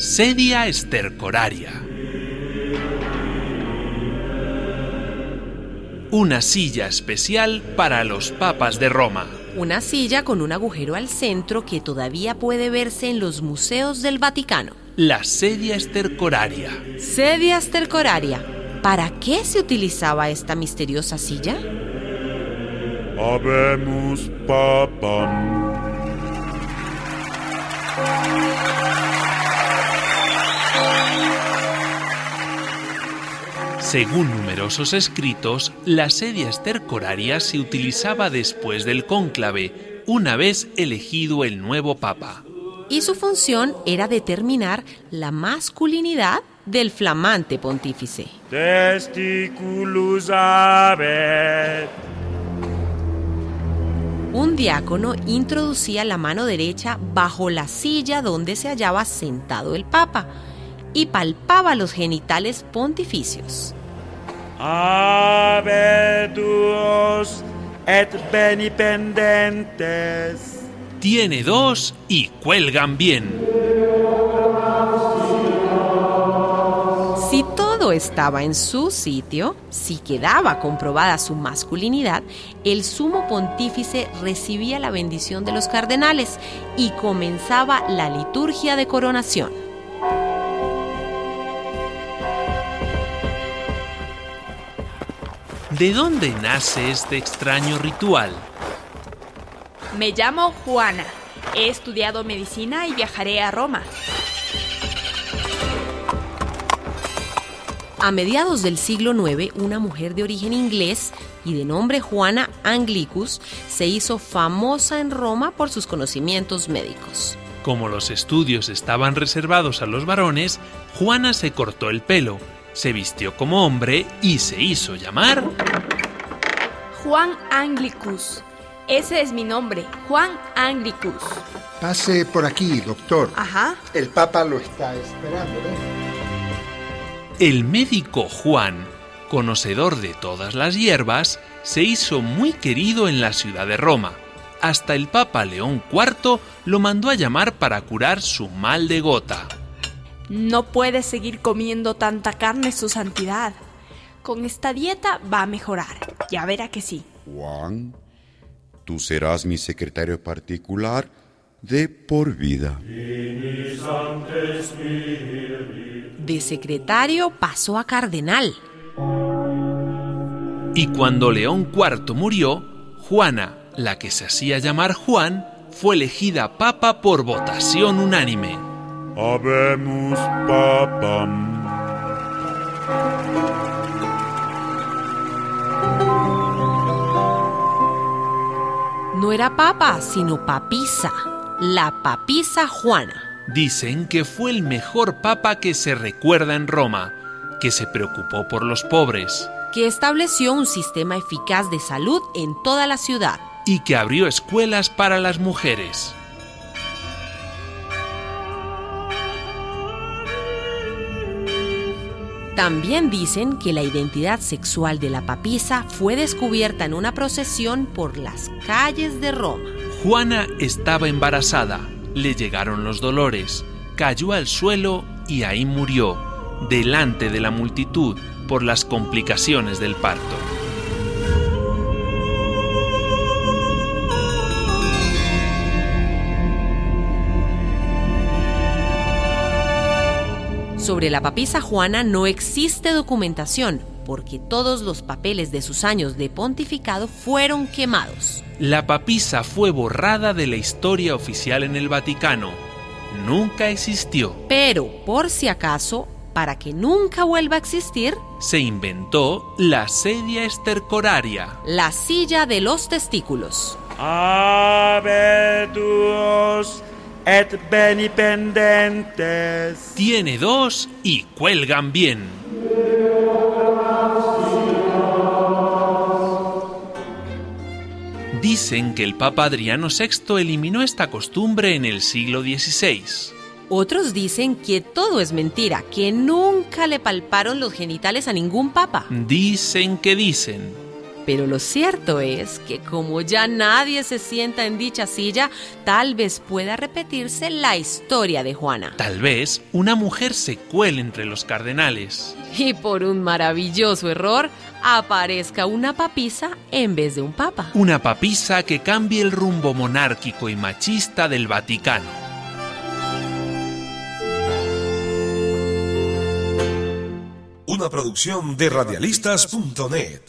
Sedia estercoraria. Una silla especial para los papas de Roma. Una silla con un agujero al centro que todavía puede verse en los museos del Vaticano. La sedia estercoraria. Sedia estercoraria. ¿Para qué se utilizaba esta misteriosa silla? Habemus papam. Según numerosos escritos, la sedia estercoraria se utilizaba después del cónclave, una vez elegido el nuevo papa. Y su función era determinar la masculinidad del flamante pontífice. Testiculus. Un diácono introducía la mano derecha bajo la silla donde se hallaba sentado el papa y palpaba los genitales pontificios. Habetus et benipendentes. Tiene dos y cuelgan bien. Si todo estaba en su sitio, si quedaba comprobada su masculinidad, el sumo pontífice recibía la bendición de los cardenales y comenzaba la liturgia de coronación. ¿De dónde nace este extraño ritual? Me llamo Juana. He estudiado medicina y viajaré a Roma. A mediados del siglo IX, una mujer de origen inglés y de nombre Juana Anglicus se hizo famosa en Roma por sus conocimientos médicos. Como los estudios estaban reservados a los varones, Juana se cortó el pelo, se vistió como hombre y se hizo llamar Juan Anglicus. Ese es mi nombre, Juan Anglicus. Pase por aquí, doctor. Ajá. El Papa lo está esperando. ¿eh? El médico Juan, conocedor de todas las hierbas, se hizo muy querido en la ciudad de Roma. Hasta el Papa León IV lo mandó a llamar para curar su mal de gota. No puede seguir comiendo tanta carne, su santidad. Con esta dieta va a mejorar. Ya verá que sí. Juan, tú serás mi secretario particular de por vida. De secretario pasó a cardenal. Y cuando León IV murió, Juana, la que se hacía llamar Juan, fue elegida papa por votación unánime. Habemus papam. No era papa, sino papisa. La papisa Juana. Dicen que fue el mejor papa que se recuerda en Roma, que se preocupó por los pobres que estableció un sistema eficaz de salud en toda la ciudad. y que abrió escuelas para las mujeres. También dicen que la identidad sexual de la papisa fue descubierta en una procesión por las calles de Roma. Juana estaba embarazada, le llegaron los dolores, cayó al suelo y ahí murió, delante de la multitud, por las complicaciones del parto. Sobre la papisa Juana no existe documentación, porque todos los papeles de sus años de pontificado fueron quemados. La papisa fue borrada de la historia oficial en el Vaticano. Nunca existió. Pero, por si acaso, para que nunca vuelva a existir, Se inventó la sedia estercoraria. la silla de los testículos. Habetus et benipendentes. Tiene dos y cuelgan bien. Dicen que el Papa Adriano VI eliminó esta costumbre en el siglo XVI. Otros dicen que todo es mentira, que nunca le palparon los genitales a ningún papa. Dicen que dicen. Pero lo cierto es que como ya nadie se sienta en dicha silla, tal vez pueda repetirse la historia de Juana. Tal vez una mujer se cuele entre los cardenales. Y por un maravilloso error, aparezca una papisa en vez de un papa. Una papisa que cambie el rumbo monárquico y machista del Vaticano. Una producción de radialistas.net.